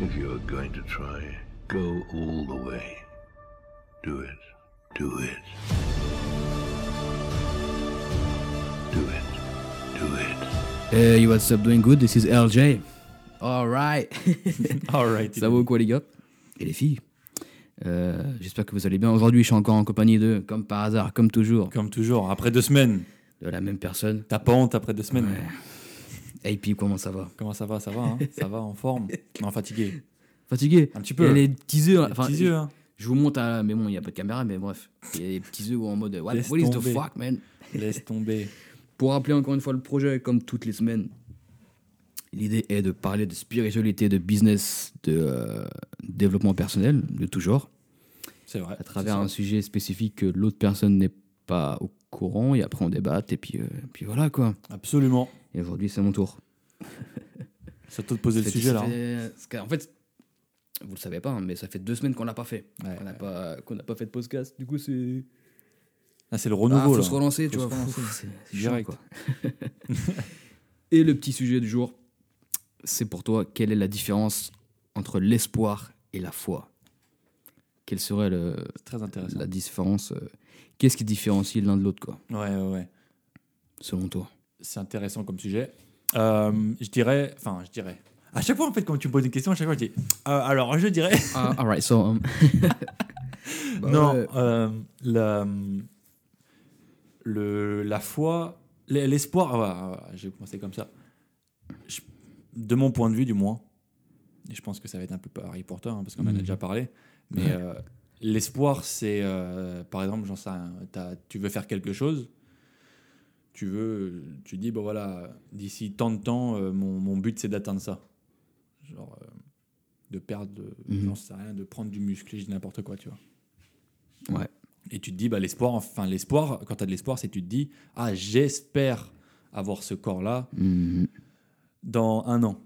If you're going to try, go all the way. Do it. Do it. Do it. Do it. Hey, what's up, doing good? This is LJ. Alright. Alright. Ça va ou quoi, les gars? Et les filles? Euh, J'espère que vous allez bien. Aujourd'hui, je suis encore en compagnie de, comme par hasard, comme toujours, Comme toujours, après deux semaines. de la même personne. T'as pas honte après deux semaines Et puis, comment ça va? Comment ça va? Ça va, hein? Ça va, en forme? Non, fatigué. Fatigué? Un petit peu. Il y a les petits yeux. Les enfin, petits yeux, hein Je vous montre à. Mais bon, il n'y a pas de caméra, mais bref. Il y a des petits yeux en mode. What, Laisse what is the tomber. fuck, man? Laisse tomber. Pour rappeler encore une fois le projet, comme toutes les semaines, l'idée est de parler de spiritualité, de business, de euh, développement personnel, de tout genre, C'est vrai. à travers un sujet spécifique que l'autre personne n'est pas au courant, et après on débat, et puis, euh, puis voilà quoi. Absolument. Et aujourd'hui, c'est mon tour. Toi de poser le Ça sujet, ça là. hein. fait- parce qu'en fait, vous le savez pas, hein, mais ça fait deux semaines qu'on l'a pas fait. Ouais, qu'on n'a ouais. pas, pas fait de podcast. Du coup, c'est. Ah, c'est le Ah, renouveau, faut là. se relancer, tu Faut vois. se relancer. Pff, c'est- chiant, quoi. Et le petit sujet du jour, c'est pour toi, quelle est la différence entre l'espoir et la foi? Quelle serait le, très intéressant. la différence euh, Qu'est-ce qui différencie l'un de l'autre, quoi, Ouais, ouais, ouais. selon toi C'est intéressant comme sujet. Euh, je dirais... Enfin, je dirais... À chaque fois, en fait, quand tu me poses une question, à chaque fois, je dis... euh, alors, je dirais... Ah, alright, so. um, bah non, ouais. euh, la, le, la foi, l'espoir, ah ah ouais, je vais commencer comme ça. Je- de mon point de vue, du moins, et je pense que ça va être un peu pareil pour toi, hein, parce qu'on en a Mhm. déjà parlé, mais Ouais. L'espoir, c'est, euh, par exemple, j'en sais tu veux faire quelque chose, tu veux, tu dis, bon voilà, d'ici tant de temps, euh, mon, mon but, c'est d'atteindre ça. Genre, euh, de perdre, Mhm. j'en sais rien, de prendre du muscle, je dis n'importe quoi, tu vois. Ouais. Et tu te dis, bah, l'espoir, enfin, l'espoir, quand tu as de l'espoir, c'est que tu te dis, ah, j'espère avoir ce corps-là Mhm. dans un an.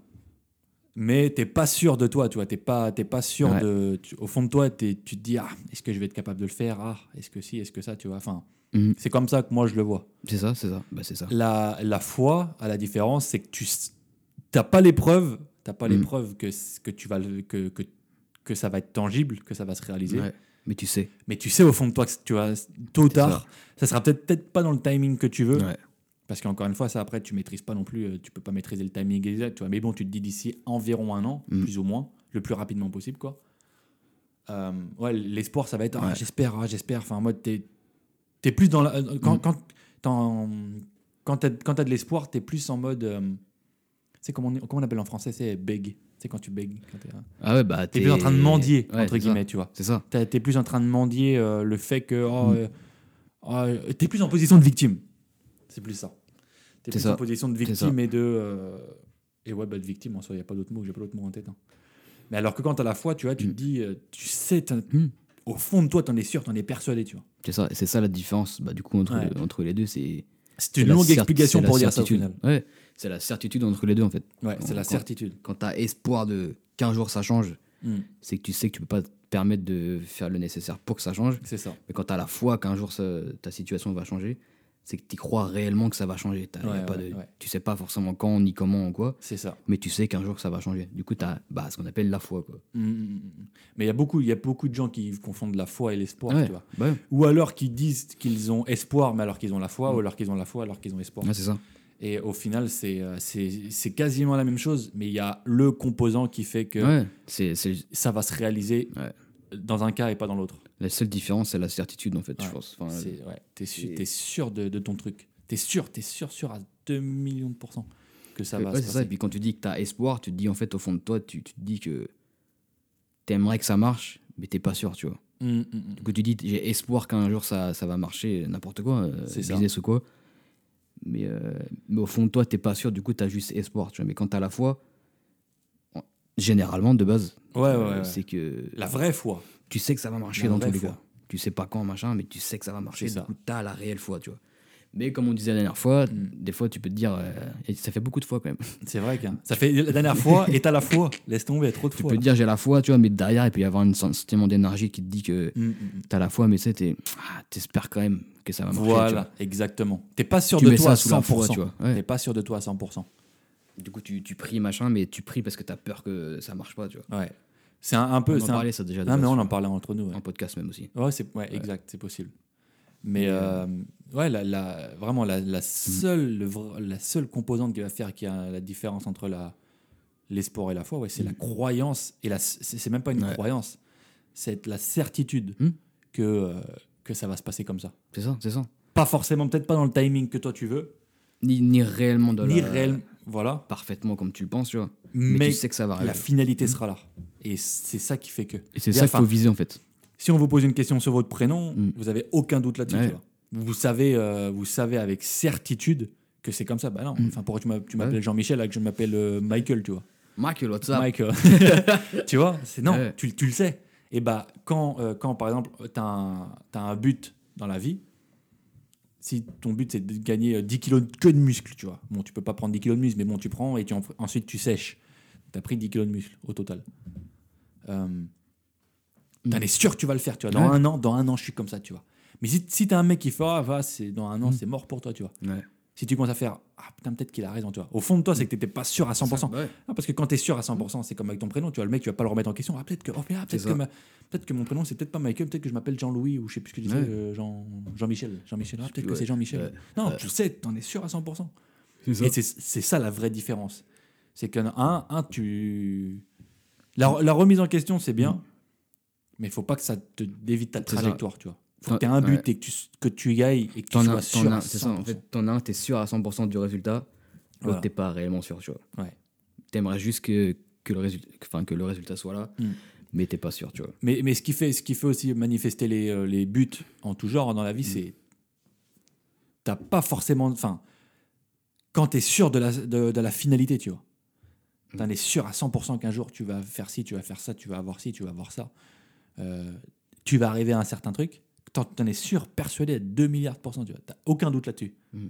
Mais t'es pas sûr de toi, tu vois, t'es pas, t'es pas sûr Ouais. de. tu- au fond de toi, t'es- tu te dis, ah, est-ce que je vais être capable de le faire? Ah, est-ce que si, est-ce que ça, tu vois? Enfin, Mhm. c'est comme ça que moi je le vois. C'est ça, c'est ça. Bah, c'est ça. La, la foi, à la différence, c'est que tu n'as pas les preuves, t'as pas les Mhm. preuves que, que, tu vas que, que, que ça va être tangible, que ça va se réaliser. Ouais. Mais tu sais. Mais tu sais au fond de toi que tu vas tôt ou tard, ça. sera peut-être peut-être pas dans le timing que tu veux. Ouais. Parce qu'encore une fois, ça après, tu maîtrises pas non plus, euh, tu peux pas maîtriser le timing exact. Tu vois. Mais bon, tu te dis d'ici environ un an, Mm. plus ou moins, le plus rapidement possible. quoi. Euh, ouais, l'espoir, ça va être ah, j'espère, ah, j'espère. Enfin, en mode, t'es es plus dans la. euh, Quand, Mm. quand, t'en- quand t'as quand t'as de l'espoir, t'es plus en mode. euh, c'est comment, on- comment on appelle en français C'est beg. C'est quand tu T'es Ah ouais, bah. t'es plus en train de mendier, Ouais, entre c'est ça. guillemets, tu vois. C'est ça. T'es plus en train de mendier euh, le fait que. Oh, Mm. euh, oh, t'es plus en position de victime. C'est plus ça. T'es plus ça. en position de victime et de. euh, et ouais, bah, de victime en soi, il n'y a pas d'autre mot, j'ai pas d'autre mot en tête. hein. Mais alors que quand t'as la foi, tu vois, tu Mm. te dis, euh, tu sais, t'as- Mm. au fond de toi, t'en es sûr, t'en es persuadé, tu vois. C'est ça. C'est ça la différence. Bah, du coup, entre, Ouais. entre les deux, c'est. C'est une longue explication pour dire ça au certitude. final. Ouais, c'est la certitude entre les deux en fait. Ouais, c'est la Quand- certitude. Quand tu as espoir de qu'un jour ça change, Mm. c'est que tu sais que tu peux pas te permettre de faire le nécessaire pour que ça change. C'est ça. Mais quand tu as la foi qu'un jour ça- ta situation va changer, c'est que tu crois réellement que ça va changer. T'as- y a Ouais, pas ouais, de, ouais. Tu sais pas forcément quand, ni comment, ou quoi, C'est ça. mais tu sais qu'un jour ça va changer. Du coup, tu as bah, ce qu'on appelle la foi. Quoi. Mm, mm, mm. Mais il y a beaucoup, il y a beaucoup de gens qui confondent la foi et l'espoir, Ouais, tu vois. bah. Ou alors qui disent qu'ils ont espoir, mais alors qu'ils ont la foi, ou alors qu'ils ont la foi, alors qu'ils ont espoir. Ouais, c'est ça. Et au final, c'est euh, c'est c'est quasiment la même chose, mais il y a le composant qui fait que ça va se réaliser dans un cas et pas dans l'autre. La seule différence, c'est la certitude en fait, je Ouais, pense. Enfin, ouais, T'es su- sûr de, de ton truc. T'es sûr, t'es sûr, sûr à 2 millions de pourcents que ça va se c'est ça. passer. Et puis quand tu dis que tu as espoir, tu te dis en fait au fond de toi, tu, tu te dis que tu aimerais que ça marche, mais t'es pas sûr, tu vois. Mm, mm, mm. Du coup, tu dis j'ai espoir qu'un jour ça, ça va marcher, n'importe quoi, euh, C'est ça. business ou quoi. Mais, euh, mais au fond de toi, t'es pas sûr, du coup, tu as juste espoir, tu vois. Mais quand tu as la foi, en- généralement, de base, Ouais, ouais, ouais. c'est que La vraie foi. Tu sais que ça va marcher dans vraie tous les foi. cas. Tu sais pas quand, machin, mais tu sais que ça va marcher. Du coup, tu as la réelle foi, tu vois. Mais comme on disait la dernière fois, Mm. des fois, tu peux te dire, euh, et ça fait beaucoup de fois quand même. C'est vrai que ça fait la dernière fois et t'as la foi. Laisse tomber, trop de Tu foi. peux te dire j'ai la foi, tu vois, mais derrière, il peut y avoir un sentiment d'énergie qui te dit que Mm, mm, t'as la foi, mais tu sais, ah, t'espères quand même que ça va marcher. tu Voilà, exactement. T'es pas sûr Tu de toi à ça sous la 100%. foi, tu vois. Ouais. T'es pas sûr de toi à 100%. Du coup, tu, tu pries, machin, mais tu pries parce que t'as peur que ça marche pas, tu vois. Ouais. C'est un, un peu. on en un- parlait ça déjà. Ah, mais on en parlait entre nous. Ouais, En podcast même aussi. ouais, c'est, ouais, exact, c'est possible. Mais Mais, euh, ouais, la, la- vraiment, la, la, seule, le la seule composante qui va faire qu'il y a la différence entre la, l'espoir et la foi, ouais, c'est la croyance. Et la, c'est, même pas une croyance, c'est la certitude Hmm. que, euh, que ça va se passer comme ça. C'est ça, c'est ça. Pas forcément, peut-être pas dans le timing que toi tu veux, Ni, ni réellement de ni la- réellement. Voilà. parfaitement comme tu le penses, tu vois. Mais, Mais, tu sais que ça va arriver. la finalité sera là. Et c'est ça qui fait que. Et c'est ça qu'il faut viser en fait. Si on vous pose une question sur votre prénom, Mm. vous avez aucun doute là-dessus. Ouais. tu vois. Vous savez, euh, vous savez avec certitude que c'est comme ça. Bah non. Mm. Enfin, pourquoi tu m'a- tu m'appelles Ouais. Jean-Michel alors que je m'appelle euh, Michael, tu vois? Michael, what's up? Euh, tu vois? C'est non. Ouais. Tu, tu le sais. Et bah quand, euh, quand par exemple tu as, un but dans la vie. Si ton but c'est de gagner euh, 10 kilos que de muscles, tu vois. Bon, tu peux pas prendre 10 kilos de muscles, mais bon, tu prends et tu en- ensuite tu sèches. Tu as pris 10 kilos de muscles au total. Euh, T'en es sûr que tu vas le faire, tu vois. Dans Ouais. un an, dans un an, je suis comme ça, tu vois. Mais si, si t'as un mec qui fait, ah, va, c'est dans un an, Mm. c'est mort pour toi, tu vois. Ouais. Si tu commences à faire, ah putain, peut-être qu'il a raison, tu vois. Au fond de toi, c'est que t'étais pas sûr à 100%. Ouais. Non, parce que quand t'es sûr à 100%, c'est comme avec ton prénom, tu vois, le mec, tu vas pas le remettre en question. Ah, peut-être que, oh, ah, peut-être que, ma- que mon prénom, c'est peut-être pas Michael, peut-être que je m'appelle Jean-Louis ou je sais plus ce que je disais, Ouais. euh, Jean, Jean-Michel. Jean-Michel, ah, peut-être que Ouais. c'est Jean-Michel. Non, tu sais, t'en es sûr à 100%. C'est ça. Et c'est ça la vraie différence. C'est qu'un, un, un, tu. La, la remise en question, c'est bien, mais il faut pas que ça te dévite ta Mm. Ça. trajectoire, tu vois. Faut que tu aies un but ouais. et que tu, que tu y ailles et que tu sois as, sûr. à ça. En 100%. fait, t'en as un, t'es sûr à 100% du résultat. L'autre, Voilà. t'es pas réellement sûr, tu vois. Ouais. T'aimerais juste que, que, le résultat, enfin, que le résultat soit là, Mm. mais t'es pas sûr, tu vois. Mais, mais ce, qui fait, ce qui fait aussi manifester les, euh, les buts en tout genre dans la Mm. vie, c'est. T'as pas forcément. Enfin, quand tu es sûr de la, de, de la finalité, tu vois. Mm. T'en es sûr à 100% qu'un jour tu vas faire ci, tu vas faire ça, tu vas avoir ci, tu vas avoir ça. Euh, tu vas arriver à un certain truc. T'en es sûr, persuadé à 2 milliards de pourcents, tu vois. T'as aucun doute là-dessus. Mm.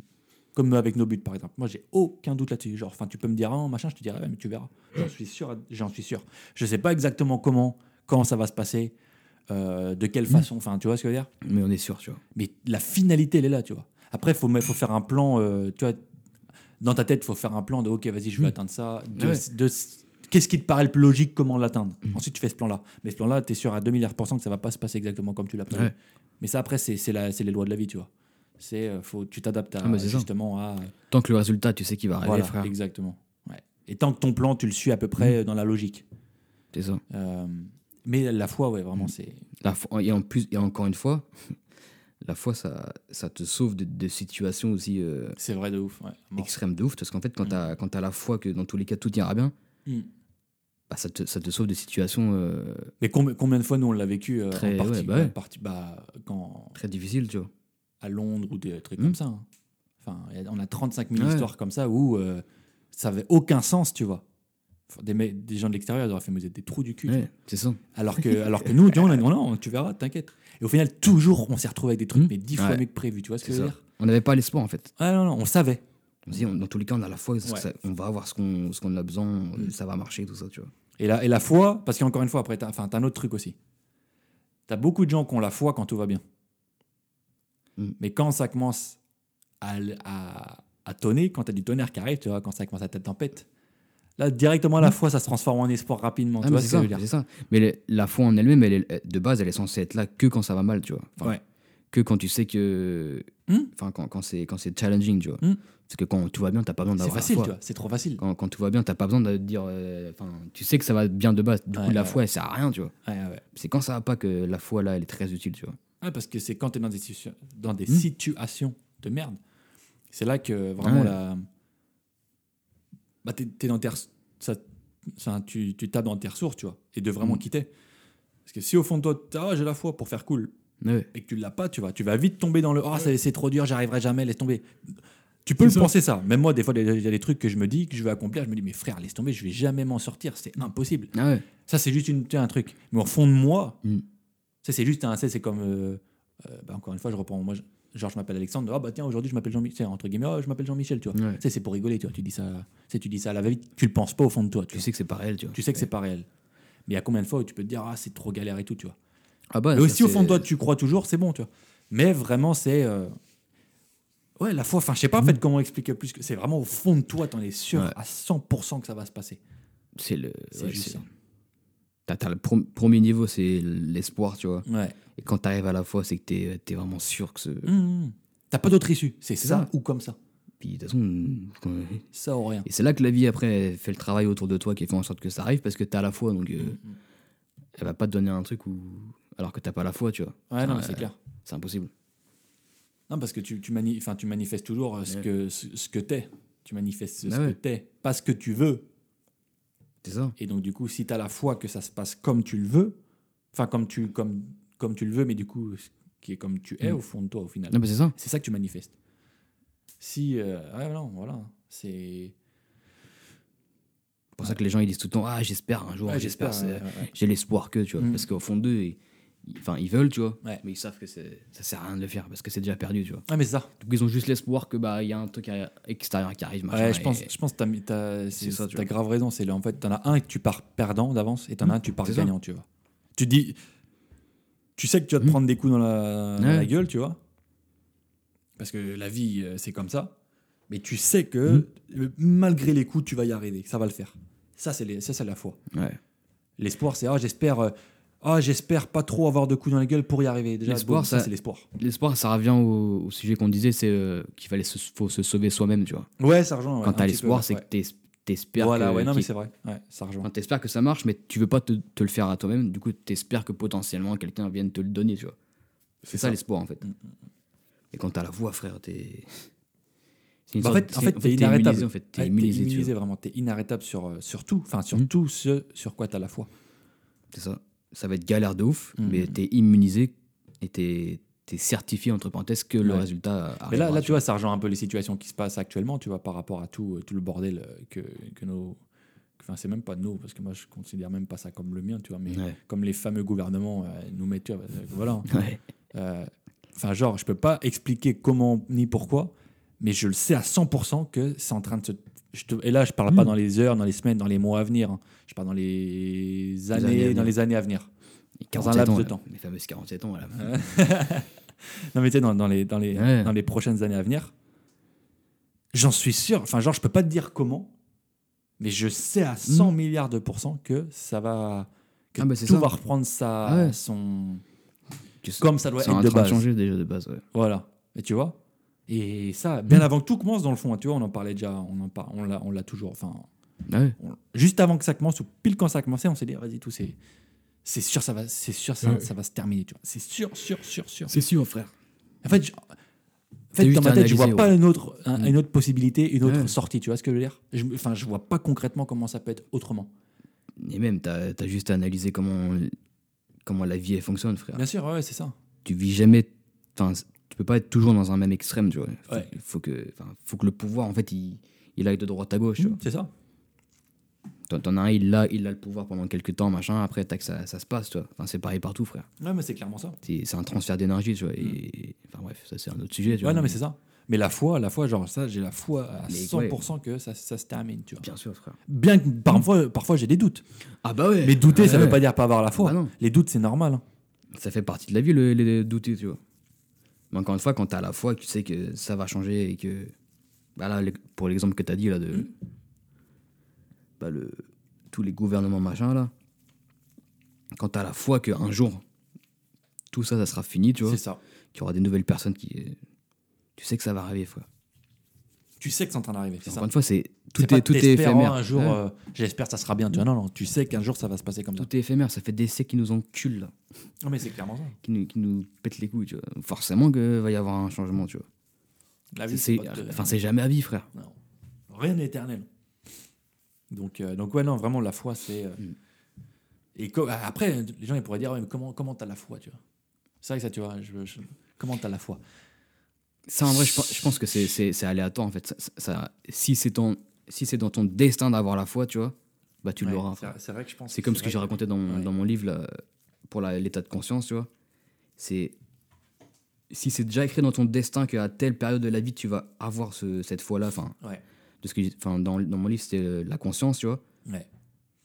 Comme avec nos buts, par exemple. Moi, j'ai aucun doute là-dessus. Genre, enfin, tu peux me dire, ah, machin, je te ouais, mais tu verras. J'en suis sûr, j'en suis sûr. Je sais pas exactement comment, quand ça va se passer, euh, de quelle façon, enfin, tu vois ce que je veux dire? Mais on est sûr, tu vois. Mais la finalité, elle est là, tu vois. Après, il faut, faut faire un plan, euh, tu vois, dans ta tête, il faut faire un plan de, ok, vas-y, je vais Mm. atteindre ça. De, Ouais. de- Qu'est-ce qui te paraît le plus logique, comment l'atteindre Mm. Ensuite, tu fais ce plan-là. Mais ce plan-là, tu es sûr à 2 milliards de pourcents que ça va pas se passer exactement comme tu l'as prévu. Ouais. Mais ça, après, c'est les lois de la vie, tu vois. C'est, euh, faut, tu t'adaptes à, Ah, c'est ça. justement à... Tant que le résultat, tu sais qu'il va arriver, Voilà, frère. exactement. Ouais. Et tant que ton plan, tu le suis à peu près euh, dans la logique. C'est ça. Euh, mais la foi, ouais, vraiment, c'est. La foi- et en plus, et encore une fois, la foi, ça, ça te sauve de, de situations aussi euh, C'est vrai de ouf. Ouais. Extrêmes de ouf. Parce qu'en fait, quand t'as quand t'as la foi que dans tous les cas tout ira bien. Bah, ça, te, ça te sauve de situations euh, Mais combien, combien de fois nous on l'a vécu euh, Très- en partie, ouais, bah ouais. en partie- bah, quand très difficiles, tu vois. à Londres ou des trucs Mm. comme ça. hein. Enfin, on a 35 000 Ouais. histoires comme ça où euh, ça avait aucun sens, tu vois. Des, des gens de l'extérieur ils auraient fait mais vous êtes des trous du cul. c'est ça. Alors que, alors que nous, on a dit, non, tu verras, t'inquiète. Et au final, toujours, on s'est retrouvé avec des trucs, Mm. mais dix fois mieux que prévu. Tu vois ce que je veux ça. dire? On n'avait pas l'espoir, en fait. Ah non, non, on savait. On se dit, on- dans tous les cas, on a la foi, Ouais. ça- on va avoir ce qu'on qu'on a besoin, Mm. ça va marcher, tout ça, tu vois. Et la, et la foi, parce qu'encore une fois, après, enfin, t'as un autre truc aussi. T'as beaucoup de gens qui ont la foi quand tout va bien. Mm. Mais quand ça commence à, à, à tonner, quand t'as du tonnerre qui arrive, tu vois, quand ça commence à être tempête, là, directement, la foi, ça se transforme en espoir rapidement. Mm. Ah, tu c'est ce ça. Mais le- la foi en elle-même, elle de base, elle est censée être là que quand ça va mal, tu vois. Enfin, Ouais. Que quand tu sais que. Hmm. Enfin, quand, quand quand c'est challenging, tu vois. Hmm. C'est que quand tout va bien, t'as pas besoin C'est d'avoir la facile, foi. tu vois, c'est trop facile. Quand, quand tout va bien, t'as pas besoin de dire. euh, Enfin, tu sais que ça va bien de base. Du coup, Ouais, la ouais. foi, elle sert à rien, tu vois. Ouais, ouais, ouais. C'est quand ça va pas que la foi, là, elle est très utile, tu vois. Ouais, parce que c'est quand tu es dans des, dans des Mm. situations de merde, c'est là que vraiment Ouais. la. Bah, t'es, t'es dans tes ça, ça, tu, tu tapes dans tes ressources, tu vois, et de vraiment Mm. quitter. Parce que si au fond de toi, t'as, ah, j'ai la foi pour faire cool, Ouais. et que tu l'as pas, tu vois, tu vas vite tomber dans le ah, c'est, c'est trop dur, j'y arriverai jamais, laisse tomber. Tu peux le ça. penser ça. Même moi, des fois, il y a des trucs que je me dis, que je vais accomplir, je me dis, mais frère, laisse tomber, je vais jamais m'en sortir, c'est impossible. Ah ouais. Ça, c'est juste une, un truc. Mais au fond de moi, Mm. ça, c'est juste un. C'est comme. euh, euh, bah, encore une fois, je reprends. Moi, je, genre, je m'appelle Alexandre. Ah, bah tiens, aujourd'hui, je m'appelle Jean-Michel. Entre guillemets, Ah, je m'appelle Jean-Michel, tu vois. Ouais. C'est pour rigoler, tu vois. Tu dis ça, tu dis ça à la va-vite. Tu le penses pas au fond de toi, tu, sais que c'est pas réel, tu vois. Tu sais que c'est pas réel. Mais il y a combien de fois où tu peux te dire, ah, c'est trop galère et tout, tu vois. Ah bah, Et ça, aussi, au fond de toi, tu crois toujours, c'est bon, tu vois. Mais vraiment, c'est. euh, Ouais, la foi, enfin, je sais pas en fait comment expliquer plus que. C'est vraiment au fond de toi, t'en es sûr Ouais. à 100% que ça va se passer. C'est le. C'est ouais, juste c'est- ça. Le premier niveau, c'est l'espoir, tu vois. Ouais. Et quand t'arrives à la foi, c'est que t'es, t'es vraiment sûr que ce. Mmh. T'as pas d'autre issue. C'est ça, ça. ou comme ça. Puis de toute façon. Ça ou rien. Et c'est là que la vie, après, fait le travail autour de toi qui fait en sorte que ça arrive parce que t'as la foi. Donc, Mmh, euh, elle va pas te donner un truc où. Alors que t'as pas la foi, tu vois. Ouais, non, c'est euh, clair. C'est impossible. Non, parce que tu, tu, mani- tu manifestes toujours euh, ce Ouais. que, ce, ce que t'es. Tu manifestes ce Bah que ouais. t'es. Pas ce que tu veux. C'est ça. Et donc, du coup, si tu as la foi que ça se passe comme tu le veux, enfin, comme tu, comme, comme tu le veux, mais du coup, qui est comme tu es Mm. au fond de toi, au final. Non, mais c'est ça. C'est ça que tu manifestes. Si. euh, ouais, non, voilà. C'est. C'est pour ça que les gens ils disent tout le temps Ah, j'espère un jour, j'espère. J'ai l'espoir que, tu vois. Mm. Parce qu'au fond d'eux, ils- enfin, ils veulent, tu vois. Ouais. Mais ils savent que ça sert à rien de le faire parce que c'est déjà perdu, tu vois. Ah, mais c'est ça. Donc ils ont juste l'espoir que bah il y a un truc extérieur qui arrive. Ouais, je pense, et- je pense que t'as, t'as, grave raison. C'est là, en fait, t'en as un que tu pars perdant d'avance et t'en as un que tu pars ça. gagnant, tu vois. Tu te dis, tu sais que tu vas te Mhm. prendre des coups dans la, dans Ouais. la gueule, tu vois. Parce que la vie, euh, c'est comme ça. Mais tu sais que euh, malgré les coups, tu vas y arriver, ça va le faire. Ça, c'est, les- ça, c'est la foi. Ouais. L'espoir, c'est, ah, j'espère, euh, ah, j'espère pas trop avoir de coups dans la gueule pour y arriver. Déjà, L'espoir, ça, ça- c'est l'espoir. L'espoir, ça revient au, au sujet qu'on disait, c'est euh, qu'il fallait se, faut se sauver soi-même, tu vois. Ouais, ça rejoint. ouais, Quand t'as l'espoir, c'est ouais. que t'es- t'espères Voilà, que, ouais, non, mais c'est vrai. Ouais, ça rejoint. Enfin, t'espères que ça marche, mais tu veux pas te, te le faire à toi-même. Du coup, t'espères que potentiellement quelqu'un vienne te le donner, tu vois. C'est ça, ça. l'espoir, en fait. Mm, Et quand t'as la voix, frère, t'es. Bah, en fait, en c'est- fait, t'es inarrêtable. en fait. T'es immunisé, vraiment. Inarrêtable sur, euh, sur tout. Enfin, sur tout ce sur quoi t'as la foi. C'est ça. Ça va être galère de ouf, Mhm. mais t'es immunisé et t'es es certifié, entre parenthèses, que le Ouais. résultat Mais arrivera. là, là, tu vois, ça rejoint un peu les situations qui se passent actuellement, tu vois, par rapport à tout, euh, tout le bordel euh, que, que nos. Enfin, c'est même pas nous, parce que moi, je considère même pas ça comme le mien, tu vois, mais Ouais. comme les fameux gouvernements euh, nous mettent, tu vois, voilà. Ouais. Euh, Enfin, genre, je peux pas expliquer comment ni pourquoi, mais je le sais à 100% que c'est en train de se. je te- et là, je parle pas Mm. dans les heures, dans les semaines, dans les mois à venir. hein. Je parle dans les années, années à venir. dans les années à venir. Dans un 47 laps ans, de temps. Les fameuses 47 ans, là. Non, mais tu sais, dans, dans les, dans, les, Ouais. dans les prochaines années à venir, j'en suis sûr. Enfin, genre, je peux pas te dire comment, mais je sais à 100 milliards de pourcents que ça va. que. Ah, bah, tout ça. va reprendre sa, Ah ouais. son. Sais- Comme ça doit être de base. changer déjà de base, ouais. Voilà. Et tu vois? Et ça, bien Mm. avant que tout commence, dans le fond, hein, tu vois, on en parlait déjà, on en par- on l'a on l'a toujours. Enfin, Ah ouais. on- juste avant que ça commence, ou pile quand ça a commencé, on s'est dit, vas-y, tout, c'est. C'est sûr, ça va, c'est sûr, ça, Ouais. ça va se terminer, tu vois. C'est sûr, sûr, sûr, sûr. C'est sûr, frère. En fait, je- en T'as fait juste dans ma tête, je vois analysé, pas une autre, un- une autre possibilité, une autre Ouais. sortie. Tu vois ce que je veux dire? Je, Enfin, je vois pas concrètement comment ça peut être autrement. Et même, t'as as juste à analyser comment, comment la vie elle fonctionne, frère. Bien sûr, ouais, c'est ça. Tu vis jamais. Enfin, tu peux pas être toujours dans un même extrême, tu vois. Faut, Ouais. faut que, faut que le pouvoir, en fait, il, il aille de droite à gauche, tu vois. C'est ça. T'en- as un, il a, il a le pouvoir pendant quelques temps, machin. Après, tac, ça, ça se passe, tu vois. Enfin, c'est pareil partout, frère. Ouais, mais c'est clairement ça. C'est un transfert d'énergie, tu vois. Et, enfin, bref, ça, c'est un autre sujet, tu Ouais, vois. non, mais c'est ça. Mais la foi, la foi, genre ça, j'ai la foi à Mais 100% que ça, ça se termine, tu vois. Bien sûr, frère. Bien que parfois, parfois j'ai des doutes. Ah bah ouais. Mais douter, ça Ouais, veut pas dire pas avoir la foi. Bah non. Les doutes, c'est normal. hein. Ça fait partie de la vie, le, les douter, tu vois. Mais encore une fois, quand t'as la foi, tu sais que ça va changer et que. Bah là, pour l'exemple que t'as dit, là, de. Mm. Bah, le, tous les gouvernements, machin, là. Quand t'as la foi qu'un jour, tout ça, ça sera fini, tu vois. C'est ça. Qu'il y aura des nouvelles personnes qui. Tu sais que ça va arriver, frère. Tu sais que c'est en train d'arriver. C'est ça. Encore une fois, c'est. Tout est, que tout est éphémère. un jour, Ouais. euh, j'espère que ça sera bien. Tu vois, non, non, tu sais qu'un jour ça va se passer comme ça. Tout est éphémère, ça fait des siècles qui nous enculent, là. Non, mais c'est clairement ça. Qui nous, qui nous pètent les couilles, tu vois. Forcément qu'il va y avoir un changement, tu vois. La vie, C'est- c'est pas de- Enfin, c'est jamais à vie, frère. Non. Rien n'est éternel. Donc, euh, donc ouais, non, vraiment, la foi, c'est. euh, Mm. Et après, les gens ils pourraient dire, ouais, mais comment comment t'as la foi, tu vois? C'est vrai que ça, tu vois, je, je- comment t'as la foi? Ça, en vrai, je, pense- je pense que c'est- aléatoire, en fait. Ça, ça- ça- si c'est ton- si c'est dans ton destin d'avoir la foi, tu vois, bah tu Ouais, l'auras. c'est- vrai que je pense. C'est comme ce que j'ai raconté dans, mon- Ouais. dans mon livre, là, pour l'état de conscience, tu vois. C'est... Si c'est déjà écrit dans ton destin qu'à telle période de la vie, tu vas avoir ce- cette foi-là, enfin, Ouais. De ce que enfin, dans, dans mon livre, c'était euh, la conscience, tu vois. Ouais.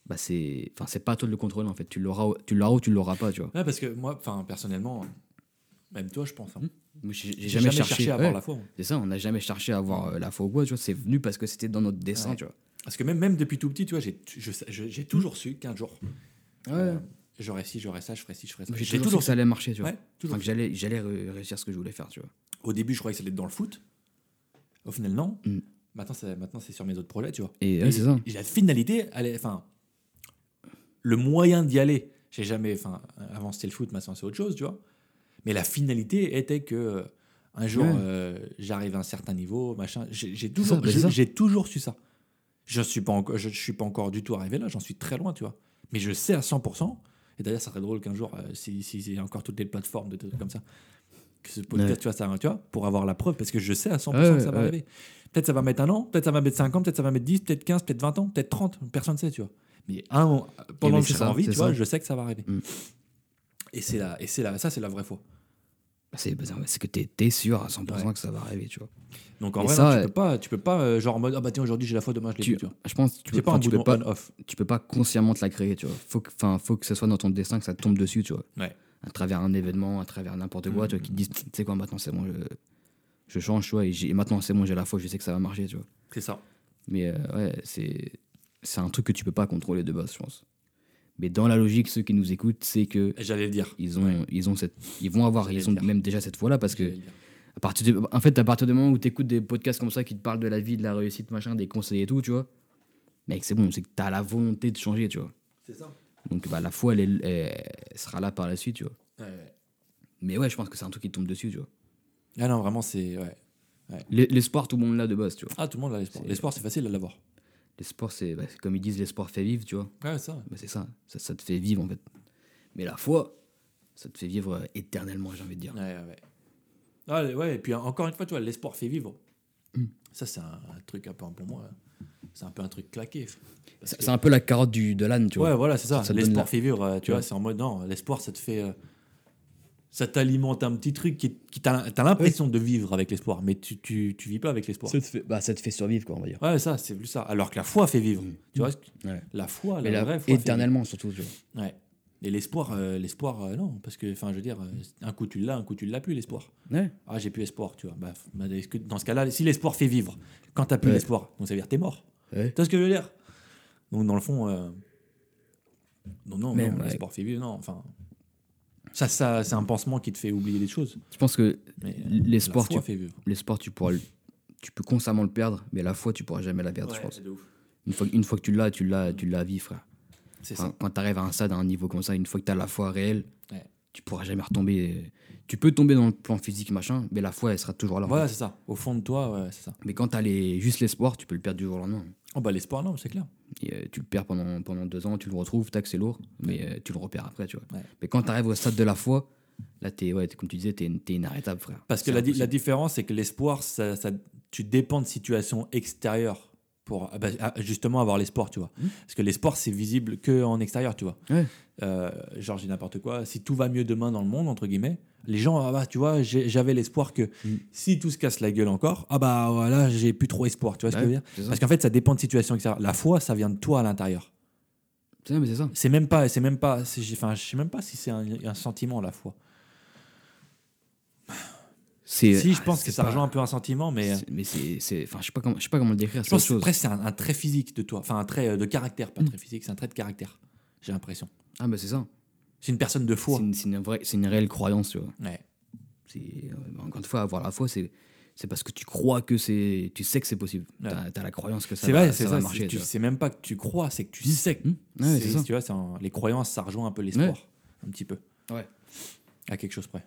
Bah c'est, enfin, c'est pas à toi de le contrôler, en fait. Tu l'auras, ou- tu l'auras ou tu l'auras pas, tu vois. Ouais, parce que moi, enfin, personnellement, même toi, je pense, hein, j'ai j'ai J'ai jamais, cherché, à avoir ouais, la foi. C'est ça, on n'a jamais cherché à avoir euh, la foi ou quoi, tu vois. C'est venu parce que c'était dans notre dessin, Ouais. tu vois. Parce que même, même depuis tout petit, tu vois, j'ai je sais- je- j'ai toujours su qu'un jour, euh, j'aurais ci, j'aurais ça, je ferais ci, je ferais ça. J'ai toujours, su que ça allait marcher, tu vois. Ouais, toujours. Enfin, que j'allais, j'allais ré- réussir ce que je voulais faire, tu vois. Au début, je croyais que ça allait être dans le foot. Au final, non. Mm. Maintenant, c'est maintenant, c'est sur mes autres projets, tu vois. Et ouais, c'est ça. et la finalité, elle enfin, le moyen d'y aller, j'ai jamais, enfin, avant c'était le foot, maintenant c'est autre chose, tu vois. Mais la finalité était que un jour, Ouais. euh, j'arrive à un certain niveau, machin. J'ai j'ai toujours, bah, j'ai- toujours su ça. Je suis pas encore, je, je suis pas encore du tout arrivé là, j'en suis très loin, tu vois. Mais je sais à 100%. Et d'ailleurs, ça serait drôle qu'un jour, euh, si, si, si y a encore toutes les plateformes de trucs comme ça, que ce podcast, Ouais. tu vois, ça, tu vois, pour avoir la preuve, parce que je sais à 100% Ouais, que ça va arriver. Peut-être ça va mettre un an, peut-être ça va mettre 5 ans, peut-être ça va mettre 10, peut-être 15, peut-être 20 ans, peut-être 30, personne ne sait, tu vois. Mais un, pendant que je serai en vie, tu vois, je sais que ça va arriver. Mm. Et c'est la, et c'est la, ça, c'est la vraie foi. Bah, C'est, bah, c'est que t'es, t'es sûr à 100% Ouais. que ça va arriver, tu vois. Donc en Et vrai, ça, non, tu euh, peux pas, tu peux pas, euh, genre en mode, ah bah tiens, aujourd'hui j'ai la foi, demain je l'ai Tu, plus, tu vois. je pense que tu peux, pas un tu peux pas, tu peux pas consciemment te la créer, tu vois. Faut que, faut que ce soit dans ton destin que ça te tombe dessus, tu vois. Ouais. À travers un événement, à travers n'importe quoi, Mm. tu vois, qui te disent, tu sais quoi, maintenant c'est bon, je, je change, tu vois, et, maintenant c'est bon, j'ai la foi, je sais que ça va marcher, tu vois. C'est ça. Mais euh, ouais, c'est, c'est un truc que tu peux pas contrôler de base, je pense. Mais dans la logique, ceux qui nous écoutent, c'est que J'allais le dire. ils ont, Ouais. ils ont cette, ils vont avoir, ils ont dire. même déjà cette foi-là parce que à partir de- en fait, à partir du moment où tu écoutes des podcasts comme ça qui te parlent de la vie, de la réussite, machin, des conseils et tout, tu vois, mec, c'est bon, c'est que tu as la volonté de changer, tu vois. C'est ça. Donc bah, la foi, elle sera là par la suite, tu vois. Ouais. Mais ouais, je pense que c'est un truc qui tombe dessus, tu vois. Ah non, vraiment, c'est. Ouais. L'espoir, tout le monde l'a de base, tu vois. Ah, tout le monde a l'espoir. C'est- L'espoir, c'est facile à l'avoir. L'espoir, c'est bah, c'est comme ils disent, l'espoir fait vivre, tu vois. Ouais, ça. Bah, c'est ça. ça, ça te fait vivre, en fait. Mais la foi, ça te fait vivre éternellement, j'ai envie de dire. Ouais, ouais. Ah, ouais, et puis encore une fois, tu vois, l'espoir fait vivre. Mm. Ça, c'est un, un truc un peu, pour moi, c'est un peu un truc claqué. C'est que- un peu la carotte du, de l'âne, tu vois. Ouais, voilà, c'est ça. L'espoir la- fait vivre, euh, tu vois, c'est en mode non, l'espoir, ça te fait. euh, ça t'alimente un petit truc qui, qui t'a t'as l'impression de vivre avec l'espoir, mais tu, tu, tu vis pas avec l'espoir. Ça te, fait, bah, ça te fait survivre, quoi, on va dire. Ouais, ça, c'est plus ça. Alors que la foi fait vivre. Tu vois, Ouais. la foi, la là, vraie foi. éternellement, surtout, tu vois. vivre. Ouais. Et l'espoir, euh, l'espoir, euh, non, parce que, enfin, je veux dire, euh, un coup tu l'as, un coup tu l'as plus, l'espoir. Ouais. Ah, j'ai plus espoir, tu vois. Bah, bah, que dans ce cas-là, si l'espoir fait vivre, quand t'as plus Ouais. l'espoir, donc ça veut dire t'es mort. Ouais. Tu vois ce que je veux dire? Donc, dans le fond, euh, non, non, Mais, non, l'espoir fait vivre, non, enfin. Ça, ça c'est un pansement qui te fait oublier des choses. Je pense que Mais euh, l'espoir, la foi tu, pourras, tu peux constamment le perdre, mais la foi, tu pourras jamais la perdre, je pense. de ouf. Une fois, une fois que tu l'as, tu l'as, tu l'as à vie, frère. C'est Enfin, ça. quand tu arrives à un stade, à un niveau comme ça, une fois que tu as la foi réelle, Ouais. tu pourras jamais retomber. Tu peux tomber dans le plan physique, machin, mais la foi, elle sera toujours là. Voilà, fait. c'est ça. Au fond de toi, ouais, c'est ça. Mais quand tu as juste l'espoir, tu peux le perdre du jour au lendemain. Oh, bah, l'espoir, non, c'est clair. Et, euh, tu le perds pendant, pendant deux ans, tu le retrouves, tac, c'est lourd, mais euh, tu le repères après, tu vois. Ouais. Mais quand tu arrives au stade de la foi, là, es, ouais, comme tu disais, tu es, inarrêtable, frère. Parce que la, di- la impossible. différence, c'est que l'espoir, ça, ça- tu dépends de situations extérieures pour ah bah, ah, justement avoir l'espoir, tu vois. Parce que l'espoir, c'est visible que en extérieur, tu vois. Ouais. Euh, genre, j'ai n'importe quoi. Si tout va mieux demain dans le monde, entre guillemets, les gens, ah bah, tu vois, j'avais l'espoir que Mm. si tout se casse la gueule encore, ah bah voilà, j'ai plus trop espoir. Tu vois ce que je veux dire. Parce qu'en fait, ça dépend de situations extérieures. La foi, ça vient de toi à l'intérieur. C'est même pas, c'est même pas, enfin, je sais même pas si c'est un, un sentiment la foi. C'est- si, je ah, pense que ça pas- rejoint un peu un sentiment, mais. Mais c'est. c'est- Enfin, je sais pas comment, je sais pas comment le décrire. Je pense que chose. presque c'est un, un trait physique de toi, enfin un trait euh, de caractère, pas un trait physique, c'est un trait de caractère. J'ai l'impression. Ah, bah c'est ça. C'est une personne de foi. C'est une, vraie, c'est une réelle croyance, tu vois. Ouais. C'est, euh, encore une fois, avoir la foi, c'est, c'est parce que tu crois que c'est. Tu sais que c'est possible. Ouais. T'as, t'as la croyance que ça C'est va, vrai, c'est ça ça. va c'est- marcher. tu sais même pas que tu crois, c'est que tu sais. que- Mmh. Ouais, c'est ça. Tu vois, c'est un- les croyances, ça rejoint un peu l'espoir, un petit peu, Ouais. à quelque chose près.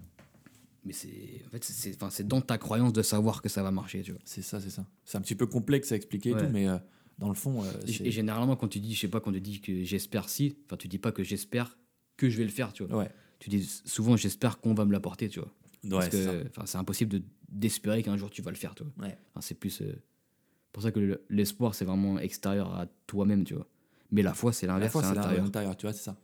Mais c'est, en fait, c'est, enfin, dans ta croyance de savoir que ça va marcher, tu vois. C'est ça, c'est ça. C'est un petit peu complexe à expliquer Ouais. tout, mais euh, dans le fond, euh, Et, généralement, quand tu dis, je sais pas, quand tu dis que j'espère si, enfin, tu dis pas que j'espère que je vais le faire, tu vois. ouais, Tu dis souvent, j'espère qu'on va me l'apporter, tu vois. ouais, Parce que c'est impossible de, d'espérer qu'un jour tu vas le faire, tu vois. C'est plus. euh, pour ça que le- l'espoir, c'est vraiment extérieur à toi-même, tu vois. Mais la foi, c'est La l'inverse, foi, c'est l'intérieur, tu vois, c'est ça.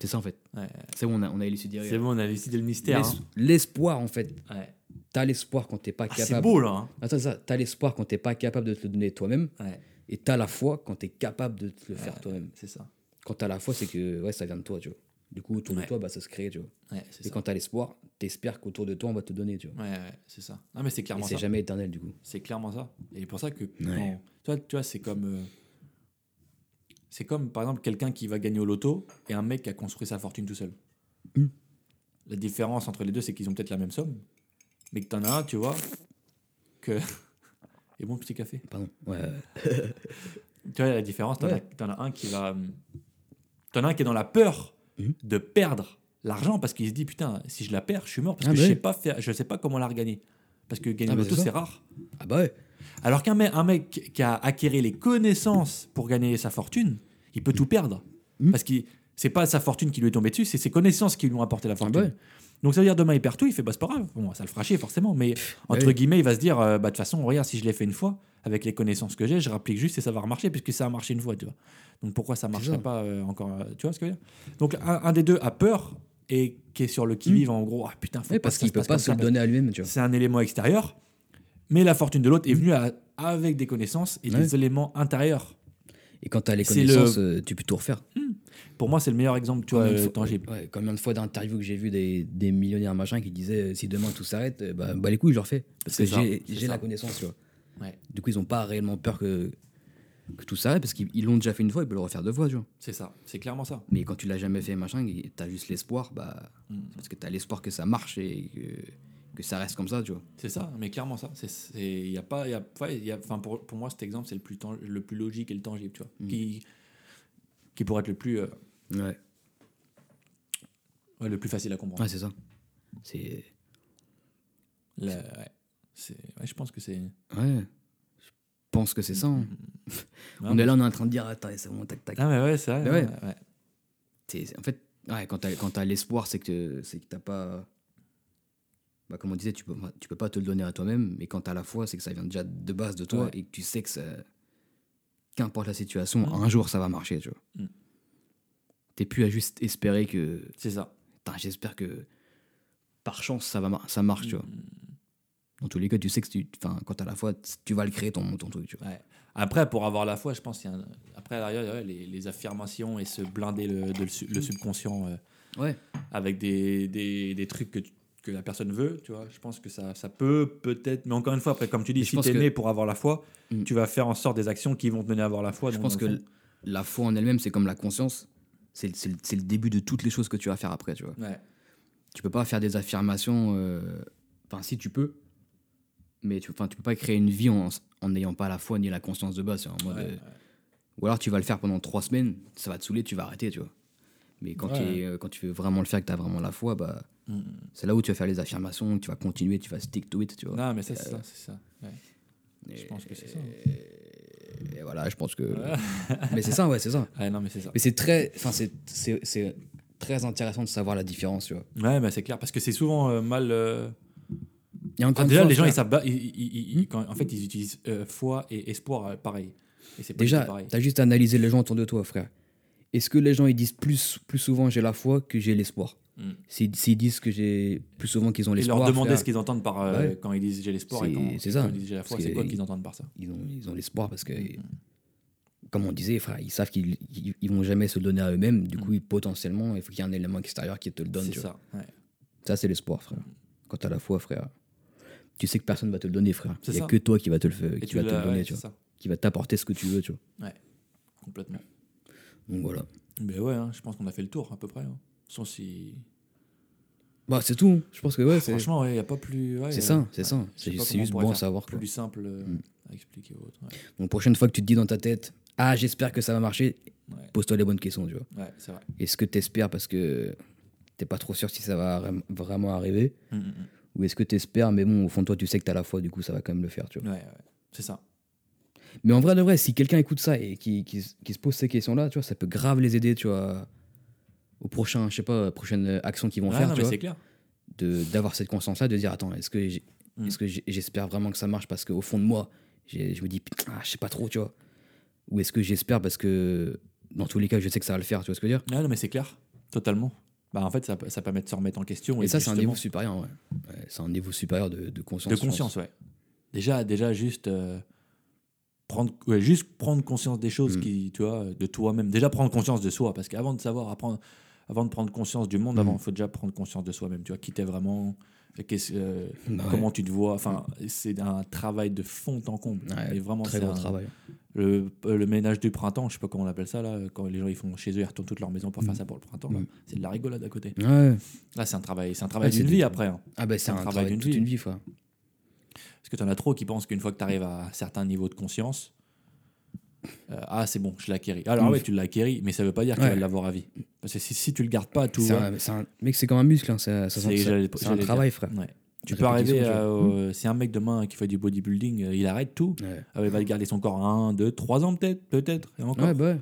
C'est ça, en fait. Ouais. C'est bon, on a, on a élucidé. C'est bon, on a décidé le mystère. L'es- L'espoir, en fait. hein. Ouais. T'as l'espoir quand t'es pas Ah, c'est capable. beau là. hein. Attends, ça. T'as l'espoir quand t'es pas capable de te le donner toi-même. Ouais, Et t'as la foi quand t'es capable de te le faire toi-même. c'est ça. Quand t'as la foi, c'est que ouais, ça vient de toi, tu vois. Du coup, autour de toi, bah, ça se crée, tu vois. C'est Et ça. quand t'as l'espoir, t'espères qu'autour de toi, on va te donner, tu vois. Ouais, c'est ça. Non, mais c'est Et clairement c'est ça. jamais éternel, du coup. C'est clairement ça. Et pour ça que. Quand- toi, tu vois, c'est comme. euh, c'est comme, par exemple, quelqu'un qui va gagner au loto et un mec qui a construit sa fortune tout seul. Mm. La différence entre les deux, c'est qu'ils ont peut-être la même somme. Mais que t'en as un, tu vois, que. Et bon petit café. Pardon. Ouais. Tu vois la différence, t'en, as, Ouais. t'en as un qui va. T'en as un qui est dans la peur Mhm. de perdre l'argent parce qu'il se dit putain, si je la perds, je suis mort parce Ah que bah je sais oui. pas faire, je sais pas comment la regagner. Parce que gagner Ah au bah loto, c'est rare. Ah bah ouais. Alors qu'un mec, un mec qui a acquéré les connaissances pour gagner sa fortune, il peut tout perdre. Mhm. Parce que c'est pas sa fortune qui lui est tombée dessus, c'est ses connaissances qui lui ont apporté la fortune. bah ouais. Donc ça veut dire demain il perd tout, il fait bah c'est pas grave. Bon, ça le fera chier forcément, mais entre ouais. guillemets, il va se dire euh, bah de toute façon, regarde, si je l'ai fait une fois, avec les connaissances que j'ai, je rapplique juste et ça va remarcher puisque ça a marché une fois, tu vois. Donc pourquoi ça marcherait pas euh, encore euh, Tu vois ce que je veux dire? Donc un, un des deux a peur et qui est sur le qui-vive en gros, ah putain, faut Ouais, parce qu'il peut pas se le donner à lui-même, tu vois. c'est un élément extérieur, mais la fortune de l'autre est venue à- avec des connaissances et des éléments intérieurs. Et quand t'as les C'est le- connaissances, euh, tu peux tout refaire. Pour moi, c'est le meilleur exemple, tu vois, Combien de euh, fois- tangible. Ouais, combien de fois d'interviews que j'ai vu des, des millionnaires machin qui disaient euh, si demain tout s'arrête, bah, bah les couilles, je le refais. Parce que j'ai la connaissance, tu vois. Ouais, Du coup, ils ont pas réellement peur que, que tout s'arrête parce qu'ils ils l'ont déjà fait une fois, ils peuvent le refaire deux fois, tu vois. c'est ça, c'est clairement ça. Mais quand tu l'as jamais fait, machin, t'as juste l'espoir, bah, Mm. c'est parce que t'as l'espoir que ça marche et que, que ça reste comme ça, tu vois. C'est ça, mais clairement ça. Y a pas, y a, y a, pour, pour moi, cet exemple, c'est le plus, le plus logique et le tangible, tu vois, Mm. qui, qui pourrait être le plus, euh, Ouais, ouais, le plus facile à comprendre. ouais c'est ça. C'est. Le- ouais, je pense que c'est. Ouais. Je pense que c'est ça. hein. Non, on est là, on est en train de dire, attends, c'est bon, tac, tac. Ah mais ouais, c'est vrai. Ouais, en fait, ouais, quand t'as quand t'as l'espoir, c'est que c'est que t'as pas. Bah, comme on disait, tu peux, tu peux pas te le donner à toi-même, mais quand t'as la foi, c'est que ça vient déjà de base de toi Ouais. et que tu sais que ça. Qu'importe la situation, Mm. un jour ça va marcher, tu vois. Mm. T'es plus à juste espérer que. C'est ça. J'espère que par chance ça, va mar- ça marche, tu vois. Mm. Dans tous les cas, tu sais que tu, enfin, quand t'as la foi, tu vas le créer ton, ton truc, tu vois. Ouais. Après, pour avoir la foi, je pense qu'il y a un- après ouais, les, les affirmations et se blinder le, de le, le subconscient euh, Ouais. avec des, des, des trucs que, tu- que la personne veut, tu vois. Je pense que ça, ça peut peut-être, mais encore une fois, après, comme tu dis, si tu es que- né pour avoir la foi, Mm. tu vas faire en sorte des actions qui vont te mener à avoir la foi. Je donc, pense que la foi en elle-même, c'est comme la conscience. C'est le- début de toutes les choses que tu vas faire après, tu vois. ouais. Tu peux pas faire des affirmations. euh, Enfin, si tu peux, mais tu, enfin, tu peux pas créer une vie en n'ayant pas la foi ni la conscience de base. tu vois, en mode, Ouais, euh, ouais. Ou alors tu vas le faire pendant trois semaines, ça va te saouler, tu vas arrêter, tu vois. Mais quand, Ouais. tu es- euh, quand tu veux vraiment le faire, que tu as vraiment la foi, bah, Mm. c'est là où tu vas faire les affirmations, tu vas continuer, tu vas stick to it, tu vois. Non, mais c'est ça, c'est ça. ouais. Et- Je pense que c'est ça. Et voilà, je pense que. mais c'est ça, ouais, c'est ça. Ouais, non, mais c'est ça. Mais c'est très, enfin, c'est, très intéressant de savoir la différence, tu vois. Ouais, bah, c'est clair, parce que c'est souvent euh, mal. euh, Et Ah, déjà, fois, les gens, ils savent ils- ils- ils- ils- quand- en fait, ils utilisent euh, foi et espoir pareil. Et pas Déjà, pareil. t'as juste à analyser les gens autour de toi, frère. Est-ce que les gens ils disent plus, plus souvent j'ai la foi que j'ai l'espoir? Mm. S'ils disent que j'ai plus souvent qu'ils ont Et l'espoir, leur demander frère, ce qu'ils entendent par euh, Ouais. quand ils disent j'ai l'espoir et C'est- quand, c'est et ça. quand ils disent j'ai la foi, c'est quoi ils- qu'ils entendent par ça? ils ont, ils ont l'espoir parce que, Mm. comme on disait, frère, ils savent qu'ils ils, ils vont jamais se donner à eux-mêmes. Du coup, ils- potentiellement, il faut qu'il y ait un élément extérieur qui te le donne. C'est tu ça. ouais. Ça, c'est l'espoir, frère. Quand t'as la foi, frère, tu sais que personne va te le donner, frère. C'est Il y a ça. que toi qui va te le, Et qui tu va te le donner, ouais, tu vois. Qui va t'apporter ce que tu veux, tu vois. Complètement. Donc voilà. Mais ouais, hein, je pense qu'on a fait le tour à peu près. hein. Sans si... Bah, c'est tout. Je pense que ouais, Franchement, il n'y a pas plus. ouais, c'est ça, c'est ça. C'est juste bon à savoir. Quoi. Plus simple euh, Mm. à expliquer. Ouais, Donc, prochaine fois que tu te dis dans ta tête, ah, j'espère que ça va marcher, pose-toi les bonnes questions, tu vois. ouais, c'est vrai. Est-ce que tu espères parce que t'es pas trop sûr si ça va vraiment arriver Mm, mm, mm. Ou est-ce que tu espères, mais bon, au fond de toi, tu sais que tu as la foi, du coup, ça va quand même le faire, tu vois. Ouais, ouais, c'est ça. Mais en vrai de vrai, si quelqu'un écoute ça et qui, qui, se pose ces questions-là, tu vois, ça peut grave les aider, tu vois, au prochain, je sais pas, prochaine action qu'ils vont faire, non, tu mais vois, c'est clair. de- d'avoir cette conscience-là, de dire, attends, est-ce que Mm. est-ce que j'espère vraiment que ça marche parce qu'au fond de moi, je me dis, ah, je sais pas trop, tu vois. Ou est-ce que j'espère parce que, dans tous les cas, je sais que ça va le faire, tu vois ce que je veux dire? Ouais, non, mais c'est clair. Totalement. Bah, en fait, ça, ça permet de se remettre en question. Et ça, c'est un niveau supérieur, ouais. Ouais, c'est un niveau supérieur de, de conscience. De conscience, ouais. Déjà, déjà juste, euh, prendre, ouais, juste prendre conscience des choses Mm. qui, tu vois, de toi-même. Déjà prendre conscience de soi, parce qu'avant de savoir apprendre avant de prendre conscience du monde, Mm. avant, il faut déjà prendre conscience de soi-même. Tu vois, qui t'es vraiment, euh, ouais. comment tu te vois. Enfin, c'est un travail de fond en comble. Ouais, Et vraiment, Très gros un- travail. Le, euh, le ménage du printemps, je sais pas comment on appelle ça là, quand les gens ils font chez eux, ils retournent toute leur maison pour faire ça pour le printemps. Mm. C'est de la rigolade à côté. Là, c'est un travail, c'est un travail d'une vie après. hein. Ah bah c'est un, travail, d'une toute vie. une vie. Parce que tu en as trop qui pensent qu'une fois que tu arrives à un certain niveau de conscience, euh, ah c'est bon, je l'ai acquéri. Alors Mm. ouais, tu l'as acquéri, mais ça veut pas dire que tu Ouais. vas l'avoir à vie. Parce que si, si tu le gardes pas, tout un, un- mec, c'est comme un muscle, hein, ça- ça- C'est- un travail, frère. Ouais. Tu peux arriver, tu à, c'est un mec demain qui fait du bodybuilding, euh, il arrête tout. Ouais, Ah il va garder son corps 1, 2, 3 ans peut-être, peut-être, et encore. ouais, bah.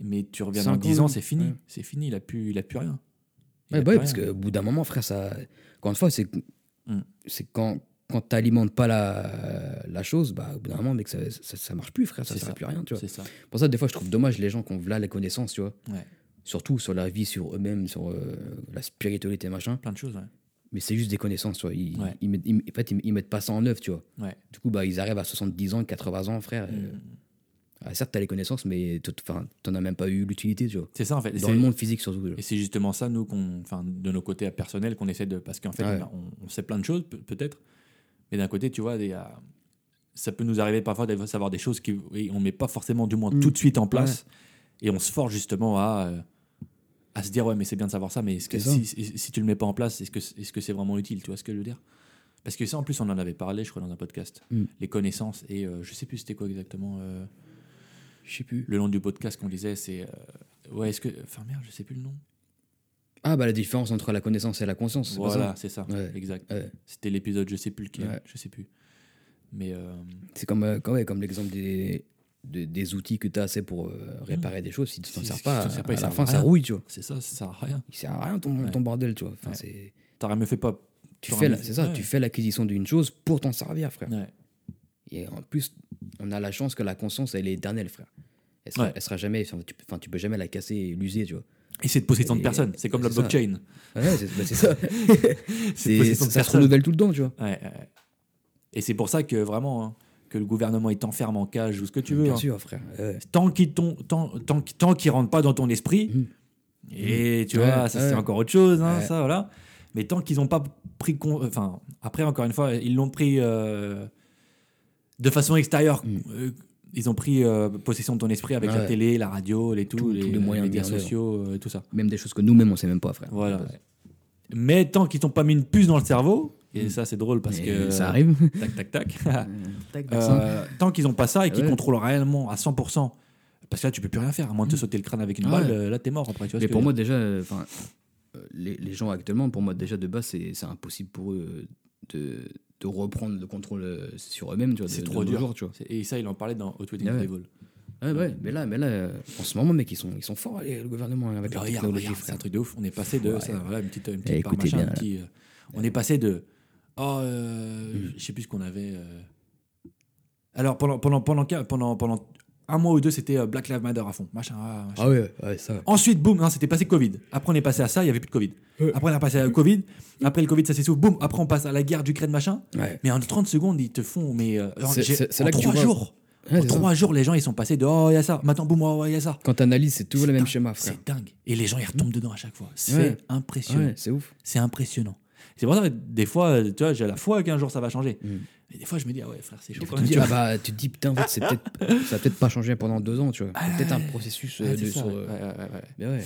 Mais tu reviens dans ans, 10 ans, c'est fini. C'est fini, il a plus, il a plus rien. Il Ouais, a bah plus parce qu'au bout d'un moment, frère, ça. Encore une fois, c'est Mm. c'est quand, quand tu n'alimentes pas la, la chose, bah, au bout d'un moment, mec, ça, ça, ça marche plus, frère, ça C'est sert ça. plus à rien, tu vois. C'est ça. Pour ça, des fois, je trouve dommage les gens qui ont là les connaissances, tu vois. Ouais. Surtout sur la vie, sur eux-mêmes, sur euh, la spiritualité, machin. Plein de choses, ouais. Mais c'est juste des connaissances, tu vois. Ils, Ouais. ils mettent, ils- en fait, ils, mettent pas ça en œuvre, tu vois. Ouais. Du coup, bah, ils arrivent à 70 ans, 80 ans, frère. euh, Mm. ah, certes, tu as les connaissances, mais tu n'en as même pas eu l'utilité, tu vois. C'est ça en fait. Dans le monde physique, surtout. Et c'est justement ça, nous, de nos côtés personnels, qu'on essaie de. Parce qu'en fait, Ouais. on, sait plein de choses, pe- peut-être. Mais d'un côté, tu vois, ça peut nous arriver parfois de savoir des choses qu'on ne met pas forcément, du moins, Mm. tout de suite en place. Et on se force justement à, euh, à se dire, ouais, mais c'est bien de savoir ça, mais est-ce que C'est ça. si, si, si tu le mets pas en place, est-ce que est-ce que c'est vraiment utile Tu vois ce que je veux dire? Parce que ça, en plus, on en avait parlé, je crois, dans un podcast. Mm. Les connaissances. Et euh, je sais plus c'était quoi exactement. euh, Je sais plus. le nom du podcast qu'on disait, c'est. euh, ouais, est-ce que. Enfin, merde, je sais plus le nom. Ah, bah la différence entre la connaissance et la conscience. c'est pas Voilà, ça c'est ça. Ouais. Exact. Ouais. C'était l'épisode, je sais plus lequel, Ouais. je sais plus. Mais euh, C'est comme, euh, comme, ouais, comme l'exemple des, des, des outils que tu as assez pour euh, réparer des choses. Si tu t'en sers pas, pas, à la fin, à ça rouille, tu vois. c'est ça, ça sert à rien. Il sert à rien ton, ton bordel, tu vois. Enfin, c'est- T'aurais mieux fait pas. tu fais, la- fait- ça, tu fais l'acquisition d'une chose pour t'en servir, frère. Et en plus, on a la chance que la conscience, elle est éternelle, frère. Elle sera, elle sera jamais, enfin tu, tu peux jamais la casser et l'user, tu vois. Et c'est de possession de Et- personne. C'est comme la c'est ça. blockchain. Ouais, c'est bah, ça. C'est de C'est- de ça se renouvelle tout le temps, tu vois. Ouais, ouais, ouais. Et c'est pour ça que vraiment, hein, que le gouvernement il t'enferme en cage ou ce que tu veux. Bien hein. sûr, frère. Ouais. Tant qu'il tant, tant, tant qu'il rentre pas dans ton esprit, Mhm. et tu Ouais, vois, ça c'est encore autre chose, hein, ça voilà. Mais tant qu'ils n'ont pas pris con- enfin après encore une fois, ils l'ont pris euh, de façon extérieure. Mhm. Euh, ils ont pris euh, possession de ton esprit avec la télé, la radio, les tout, les, tous les moyens médias de garder, sociaux, euh, tout ça. Même des choses que nous-mêmes, on sait même pas, frère. Voilà. Ouais. Mais tant qu'ils t'ont pas mis une puce dans le cerveau, et ça c'est drôle parce Et que ça arrive. tac tac tac. Tac, Euh, tant qu'ils n'ont pas ça et qu'ils Ouais. contrôlent réellement à 100%, parce que là tu peux plus rien faire, à moins de te sauter le crâne avec une balle, là t'es mort après. Tu vois ce Mais pour moi, déjà, enfin, les, les gens actuellement, pour moi, déjà de base, c'est impossible pour eux de, de reprendre le contrôle euh, sur eux-mêmes. tu vois, c'est trop dur. jours, tu vois. Et ça, il en parlait dans Hot Wedding Ouais. Devil. Ouais, ouais, mais là, mais là euh, en ce moment, mec, ils sont, ils sont forts, le gouvernement, avec la Regarde, technologie, c'est un truc de ouf. On est passé de Ouais. ça, voilà, une petite, une Eh, petite part écoutez machin, bien, un là. petit, euh, on est passé de oh, euh, Mm. je sais plus ce qu'on avait. euh. Alors pendant pendant pendant pendant pendant un mois ou deux, c'était euh, Black Lives Matter à fond, machin. ah, machin. Ah ouais, ouais, ça. Ensuite, boum, non, c'était passé Covid. Après, on est passé à ça, il y avait plus de Covid. Après, on est passé à Covid. Après, le Covid, ça s'essouffle. Boum, après, on passe à la guerre d'Ukraine, machin. Ouais. Mais en 30 secondes, ils te font. Mais euh, C'est- j'ai- c'est- c'est en là que tu trois vois. jours. Ouais, en trois jours, les gens, ils sont passés de oh, il y a ça. Maintenant, boum, oh, il y a ça. Quand t'analyses, c'est toujours le même schéma, frère. C'est dingue. Et les gens, ils retombent dedans à chaque fois. C'est impressionnant. C'est ouf. C'est impressionnant. C'est pour ça que des fois, euh, tu vois, j'ai la foi qu'un jour ça va changer. Mm. Mais des fois, je me dis, ah ouais, frère, c'est chaud quand même. tu ah bah, tu te dis, putain, en fait, ça va peut-être pas changé pendant deux ans, tu vois. C'est peut-être un processus euh, Ouais, de ça, sur, ouais, euh, ouais. Mais ouais.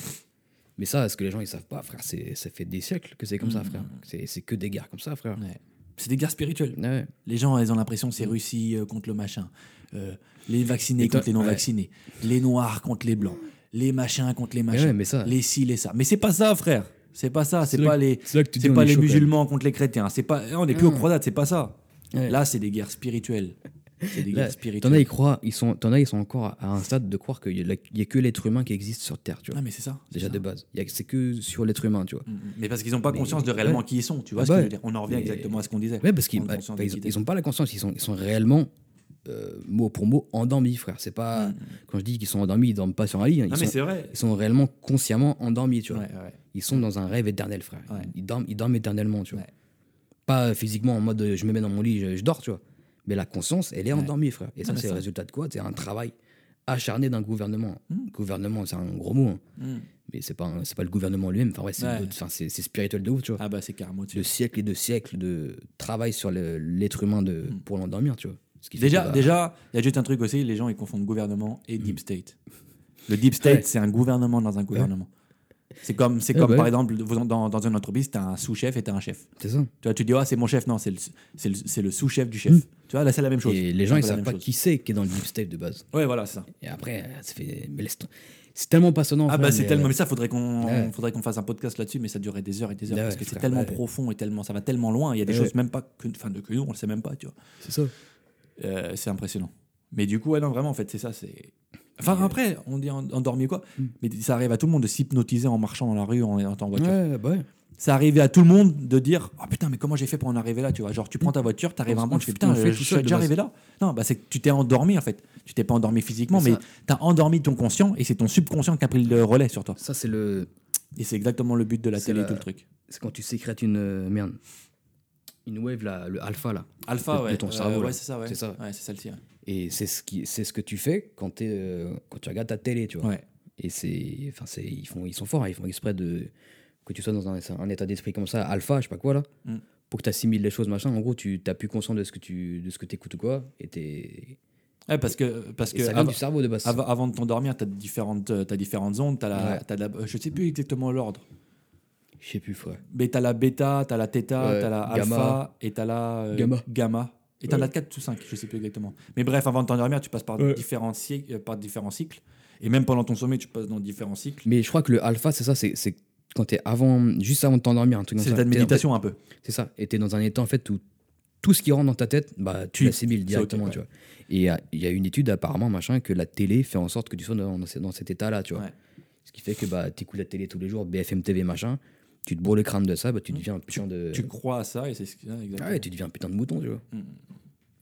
Mais ça, ce que les gens ils savent pas, frère, c'est ça fait des siècles que c'est comme ça, Mm. frère. C'est c'est que des guerres comme ça, frère. Ouais. C'est des guerres spirituelles. Ouais. Les gens, ils ont l'impression que c'est Russie euh, contre le machin, euh, les vaccinés contre les non ouais. vaccinés, les noirs contre les blancs, les machins contre les machins, ouais, mais ça. les ci, les ça. Mais c'est pas ça, frère. C'est pas ça. C'est pas les, c'est pas les musulmans contre les chrétiens. C'est pas. On n'est plus aux Ah. croisades. C'est pas ça. Là, c'est des guerres spirituelles. C'est des guerres T'en spirituelles. as, ils croient, ils sont, t'en as, ils sont encore à un stade de croire qu'il y, a que l'être humain qui existe sur Terre, tu vois. Ah, mais c'est ça. Déjà de base. C'est que sur l'être humain, tu vois. Mm, mm. Mais parce qu'ils n'ont pas conscience de réellement qui ils sont. Tu vois Ah bah On en revient exactement à ce qu'on disait. Ouais, parce qu'ils conscience bah, ont pas la conscience, ils sont, ils sont réellement, euh, mot pour mot, endormis, frère. C'est pas. Mm. Quand je dis qu'ils sont endormis, ils dorment pas sur un lit. hein. Ils, Non, mais sont, vrai. ils sont réellement consciemment endormis, tu vois. Ouais, ouais. Ils sont dans un rêve éternel, frère. Ouais. Ils, dorment, ils dorment éternellement, tu vois. Ouais. Pas physiquement en mode je me mets dans mon lit, je, je dors, tu vois. Mais la conscience, elle est endormie, frère. Et ça, c'est le résultat de quoi? C'est un travail acharné d'un gouvernement. Mm. Gouvernement, c'est un gros mot. hein. Mm. mais c'est pas, c'est pas le gouvernement lui-même. Enfin, ouais, c'est Ouais. spirituel de ouf, tu vois. Ah bah c'est carrément dessus. de siècles et de siècles de travail sur l'être humain de, Mm. pour l'endormir, tu vois. Ce qui fait Déjà, bah, déjà, il y a juste un truc aussi, les gens ils confondent gouvernement et deep state. Le deep state, Ouais. c'est un gouvernement dans un gouvernement. C'est comme, c'est Ouais, comme par exemple, vous- dans, dans une entreprise, tu as un sous-chef et tu as un chef. C'est ça. Tu vois, tu dis, ah, c'est mon chef. Non, c'est le, c'est le, sous-chef du chef. Mm. Tu vois, là, c'est la même chose. Et les gens, ils savent pas chose. qui c'est qui est dans le deep state de base. Ouais, voilà, c'est ça. Et après, ça fait. mais laisse- C'est tellement passionnant. Ah frère, bah c'est tellement euh, mais ça faudrait qu'on Ouais. faudrait qu'on fasse un podcast là-dessus mais ça durerait des heures et des heures Ouais, parce que c'est tellement ouais. profond et tellement ça va tellement loin il y a des choses même pas que enfin de que nous on le sait même pas tu vois C'est ça. Euh, c'est impressionnant mais du coup ouais non vraiment en fait c'est ça c'est enfin Et, après on dit en- endormi ou quoi Mm. mais ça arrive à tout le monde de s'hypnotiser en marchant dans la rue en étant en voiture Ouais, bah ouais. ça arrivait à tout le monde de dire oh putain mais comment j'ai fait pour en arriver là? Tu vois genre tu prends ta voiture t'arrives à un moment tu fais putain je tout suis déjà arrivé là non bah c'est que tu t'es endormi en fait tu t'es pas endormi physiquement Mais mais t'as endormi ton conscient et c'est ton subconscient qui a pris le relais sur toi Ça, c'est le. et c'est exactement le but de la télé la- tout le truc C'est quand tu sécrètes une. euh, merde. Une wave, là, le alpha, là. Alpha, de- ouais. de ton Euh, ouais, c'est ça, ouais. C'est ça. Ouais, c'est celle-ci. Ouais. Et c'est ce, qui, c'est ce que tu fais quand, t'es, euh, quand tu regardes ta télé, tu vois. Ouais. Et c'est, enfin, c'est, ils, font, ils sont forts, hein, ils font exprès de que tu sois dans un, un état d'esprit comme ça, alpha, je sais pas quoi là, Mm. pour que tu assimiles les choses, machin. En gros, tu t'as plus conscience de ce que tu de ce que écoutes ou quoi, et, t'es- Ouais, parce que, parce et que ça vient du cerveau de base. av- avant de t'endormir, tu as différentes, euh, t'as différentes ondes. T'as la, Ouais. t'as la, je sais plus exactement l'ordre. Je sais plus, frère. Mais tu as la bêta, tu as la theta, tu as la gamma. alpha et tu as la euh, Gamma. gamma. Et tu as Ouais. la 4 ou 5, je sais plus exactement. Mais bref, avant de t'endormir, tu passes par, différents cycles, euh, par différents cycles. Et même pendant ton sommeil, tu passes dans différents cycles. Mais je crois que le alpha, c'est ça, c'est, quand t'es avant, juste avant de t'endormir, un truc comme C'est l'état de en méditation un peu. C'est ça. Et t'es dans un état en fait où tout ce qui rentre dans ta tête, bah tu l'assimiles directement, ouais. tu vois. Et il y a- il y, a une étude apparemment, machin, que la télé fait en sorte que tu sois dans, dans ce- dans cet état-là, tu vois. Ouais. Ce qui fait que bah, tu écoutes la télé tous les jours, BFM TV, machin, tu te bourres le crâne de ça, bah, tu Mm. deviens un putain de. Tu crois à ça et c'est ce ouais, exactement. Ah ouais, tu deviens un putain de mouton, tu vois. Mm. Et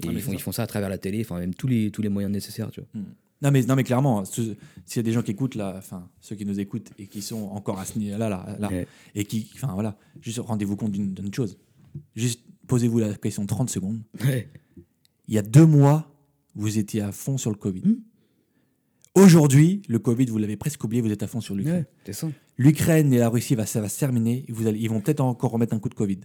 Ah, ils, font, c'est ils font ça à travers la télé, enfin, même tous les, tous les moyens nécessaires, tu vois. Non mais, non mais clairement, ce- s'il y a des gens qui écoutent là, enfin ceux qui nous écoutent et qui sont encore à ce niveau là, là, Ouais. et qui, enfin voilà, juste rendez-vous compte d'une chose. Juste posez-vous la question 30 secondes. Ouais. Il y a deux mois, vous étiez à fond sur le Covid. Hmm. Aujourd'hui, le Covid, vous l'avez presque oublié, vous êtes à fond sur l'Ukraine. Ouais. L'Ukraine et la Russie, va, ça va se terminer. Vous allez, ils vont peut-être encore remettre un coup de Covid.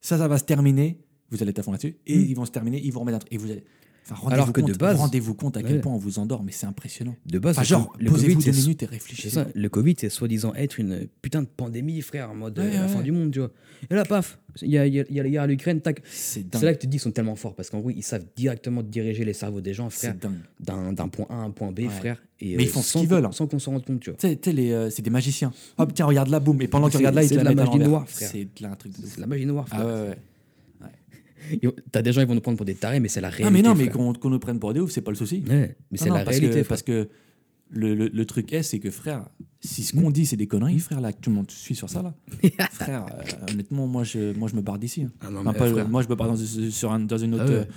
Ça, ça va se terminer. Vous allez être à fond là-dessus. Et Mm. ils vont se terminer. Ils vont remettre un truc. Et vous allez. Enfin, Alors que de base- rendez-vous compte à quel Ouais. point on vous endort, mais c'est impressionnant. De base, Enfin, genre, le posez-vous Covid, deux c'est- minutes et C'est réfléchissez. ça, le Covid, c'est soi-disant être une putain de pandémie, frère, en mode euh, Ouais, la ouais, fin du monde, tu vois. Et là, paf, il y a, y a- y a les gars à l'Ukraine, tac. C'est C'est là que tu te dis, ils sont tellement forts, parce qu'en gros, ils savent directement diriger les cerveaux des gens, frère, C'est dingue. d'un point A à un point B, frère. Et, Mais ils euh, font ce qu'ils veulent, hein. Sans qu'on s'en rende compte, tu vois. Euh, c'est des magiciens. Hop, tiens, regarde là, boum. Et pendant que tu C'est- regardes là, ils c'est te la de la mettent à magie l'envers. noire, frère. C'est de la-. C'est la magie noire, frère. Ah ouais, ouais. Et T'as des gens, ils vont nous prendre pour des tarés, mais c'est la réalité. Ah mais non, mais qu'on qu'on nous prenne pour des ouf, c'est pas le souci. Ouais, mais c'est la parce réalité. Que, parce que le, le, le truc est, c'est que frère, si ce qu'on dit c'est des conneries, frère, là, tout le monde suit sur ça, là, frère, euh, honnêtement, moi je, moi je me barre d'ici. hein. Ah non, Enfin, frère. moi je me barre dans, sur un- dans une autre, Ah ouais.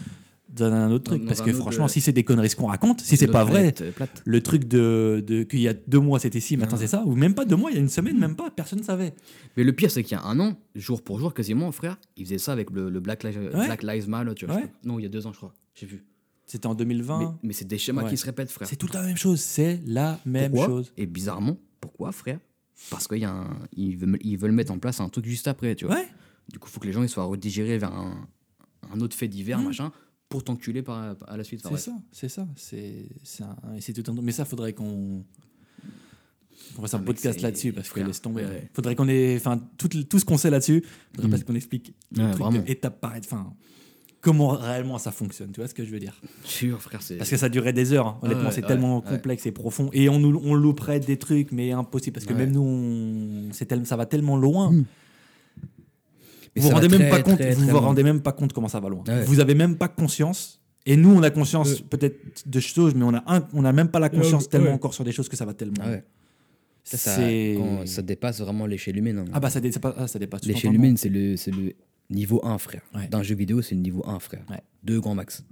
Dans un autre truc. dans parce que franchement, si c'est des conneries ce qu'on raconte, si c'est pas vrai, euh, plate. le truc de, de qu'il y a deux mois c'était ci, maintenant Ah. c'est ça, ou même pas deux mois, il y a une semaine, même pas, personne ne savait. Mais le pire, c'est qu'il y a un an, jour pour jour, quasiment, frère, ils faisaient ça avec le, le Black, Lives, Black Lives Matter, tu vois. Ouais. Non, il y a deux ans, je crois. J'ai vu. C'était en 2020. Mais, mais c'est des schémas Ouais. qui se répètent, frère. C'est tout la même chose, c'est la même Pourquoi chose. Et bizarrement, pourquoi, frère? Parce qu'ils veulent, ils veulent mettre en place un truc juste après, tu vois. Du coup, il faut que les gens ils soient redigérés vers un, un autre fait divers, Mm. machin, pour t'enculer par, à la suite. Enfin, C'est ça, c'est ça. C'est tout un- Mais ça, faudrait qu'on qu'on fasse un Ah, podcast là-dessus parce que laisse tomber. ouais, ouais. Faudrait qu'on ait, enfin, tout, tout ce qu'on sait là-dessus, faudrait Mm. parce qu'on explique Ouais, truc étape par étape, enfin, comment réellement ça fonctionne. Tu vois ce que je veux dire? Sûr, frère. Parce que ça durerait des heures. hein. Honnêtement, Ouais, c'est tellement complexe et profond. Et on nous, on louperait des trucs, mais impossible parce que même nous, on, c'est tel- ça va tellement loin. Mm. Vous rendez même très, pas compte. très, vous très vous loin. rendez même pas compte comment ça va loin. Ouais. Vous avez même pas conscience. Et nous, on a conscience Euh. peut-être de choses, mais on a un, on a même pas la conscience Ouais, tellement ouais. encore sur des choses que ça va tellement. Ah ouais. Ça, ça, C'est- quand ça dépasse vraiment l'échelle humaine. hein. Ah bah ça, dé- ah, ça dépasse. L'échelle humaine, c'est le, c'est le niveau 1, frère. Ouais. D'un jeu vidéo, c'est le niveau 1, frère. Deux grands max.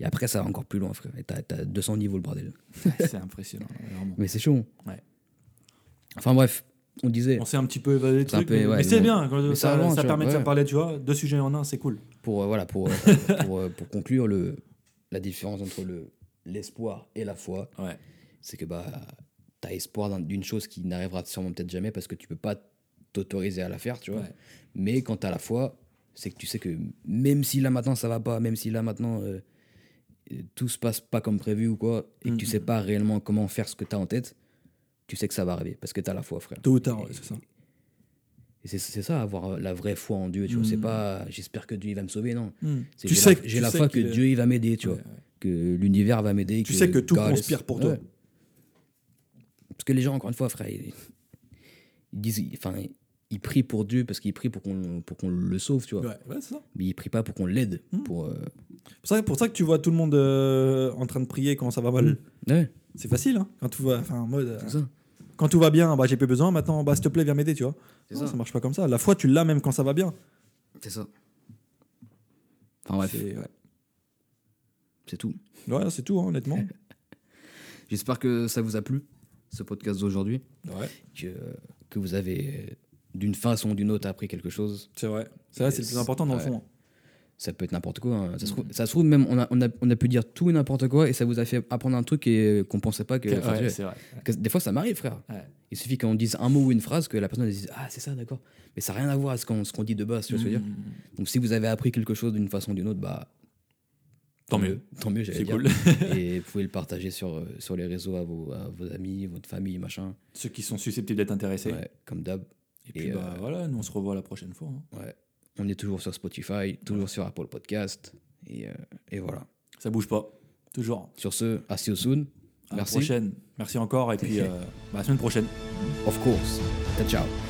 Et après, ça va encore plus loin, frère. Et t'as, t'as 200 niveaux, le bordel. c'est impressionnant, vraiment. Mais c'est chaud. Ouais. Enfin bref, on disait, On s'est un petit peu évadé le truc, peu, mais, ouais, mais c'est bien. Mais ça ça tu vois, permet de faire parler, tu vois, deux sujets en un, c'est cool. pour, euh, voilà, pour, euh, pour, euh, pour conclure, le, la différence entre le, l'espoir et la foi, Ouais. c'est que bah, as espoir d'un- d'une chose qui n'arrivera sûrement peut-être jamais parce que tu peux pas t'autoriser à la faire, tu vois. Ouais. Mais quand tu as la foi, c'est que tu sais que même si là maintenant ça va pas, même si là maintenant euh, tout se passe pas comme prévu ou quoi, et que tu Mhm. sais pas réellement comment faire ce que tu as en tête, tu sais que ça va arriver parce que tu as la foi, frère. Tôt ou tard, ouais, c'est ça. Et c'est ça, avoir la vraie foi en Dieu, tu vois. C'est Mhm. pas j'espère que Dieu il va me sauver, non. Hmm. Tu sais j'ai tu la foi que Dieu il va m'aider, tu vois. Ouais. Que l'univers va m'aider. Tu sais que tout conspire pour toi. Parce que les gens, encore une fois, frère, ils, ils disent, enfin, ils prient pour Dieu parce qu'ils prient pour qu'on pour qu'on le sauve, tu vois. Ouais, ouais, c'est ça. Mais ils prient pas pour qu'on l'aide. Mhm. Pour, euh, C'est pour ça- pour ça que tu vois tout le monde euh, en train de prier quand ça va mal. Ouais, C'est facile, hein, quand tout va, enfin, en mode, euh, c'est ça. Quand tout va bien, bah j'ai plus besoin. Maintenant, bah s'il te plaît, viens m'aider, tu vois. Non, ça. ça marche pas comme ça. La foi, tu l'as même quand ça va bien. C'est ça. Enfin bref, C'est ouais. tout. Ouais, c'est tout, hein, honnêtement. J'espère que ça vous a plu, ce podcast d'aujourd'hui. ouais, Que, que vous avez, d'une façon ou d'une autre, appris quelque chose. c'est vrai. C'est vrai, c'est le plus important dans le fond. hein. Ça peut être n'importe quoi. hein. Ça, se trouve, Mhm. ça se trouve, même, on a, on, a, on a pu dire tout et n'importe quoi et ça vous a fait apprendre un truc et, qu'on pensait pas que. enfin, Ouais, c'est vrai. que des fois, ça m'arrive, frère. Ouais. Il suffit qu'on dise un mot ou une phrase que la personne dise Ah, c'est ça, d'accord. Mais ça n'a rien à voir avec ce qu'on qu'on dit de base, tu vois ce que je veux dire Hmm. Donc, si vous avez appris quelque chose d'une façon ou d'une autre, bah. Tant mieux. Tant mieux, j'allais C'est dire. cool. et vous pouvez le partager sur, euh, sur les réseaux à vos, à vos amis, votre famille, machin. Ceux qui sont susceptibles d'être intéressés. Ouais, comme d'hab. Et puis, bah, euh, voilà, nous on se revoit la prochaine fois. hein. Ouais. On est toujours sur Spotify, toujours sur Apple Podcast. Et, euh, et voilà. Ça bouge pas. Toujours. Sur ce, à see you soon. À la Merci. prochaine. Merci encore. Et puis, euh, bah, à la semaine prochaine. Of course. Ciao, ciao.